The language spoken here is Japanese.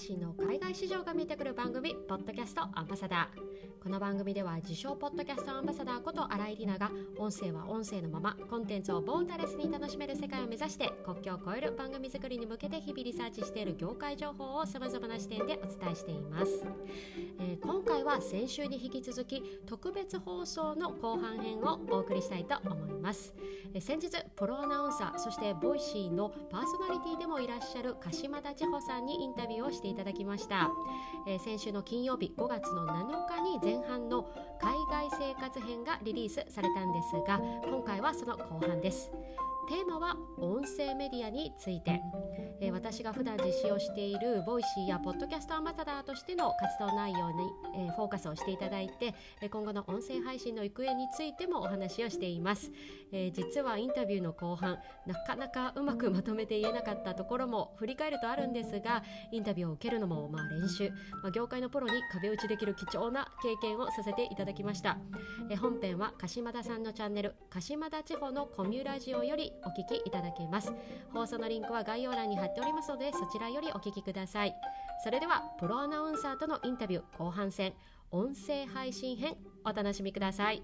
信の海外市場が見えてくる番組ポッドキャストアンバサダー。この番組では自称ポッドキャストアンバサダーこと新井里奈が音声は音声のままコンテンツをボーダレスに楽しめる世界を目指して国境を越える番組作りに向けて日々リサーチしている業界情報をさまざまな視点でお伝えしています、は先週に引き続き特別放送の後半編をお送りしたいと思います、先日プロアナウンサーそしてボイシーのパーソナリティでもいらっしゃる鹿島田千穂さんにインタビューをしていただきました、え、先週の金曜日5月の7日に前半の海外生活編がリリースされたんですが今回はその後半です。テーマは音声メディアについて、えー、私が普段実施をしているボイシーやポッドキャストアンバサダーとしての活動内容に、えー、フォーカスをしていただいて、今後の音声配信の行方についてもお話をしています、えー、実はインタビューの後半なかなかうまくまとめて言えなかったところも振り返るとあるんですがインタビューを受けるのもまあ練習、まあ、業界のプロに壁打ちできる貴重な経験をさせていただきました、え本編は鹿島田さんのチャンネル鹿島田地方のコミュラジオよりお聞きいただけます。放送のリンクは概要欄に貼っておりますのでそちらよりお聞きください。それではプロアナウンサーとのインタビュー後半戦音声配信編お楽しみください。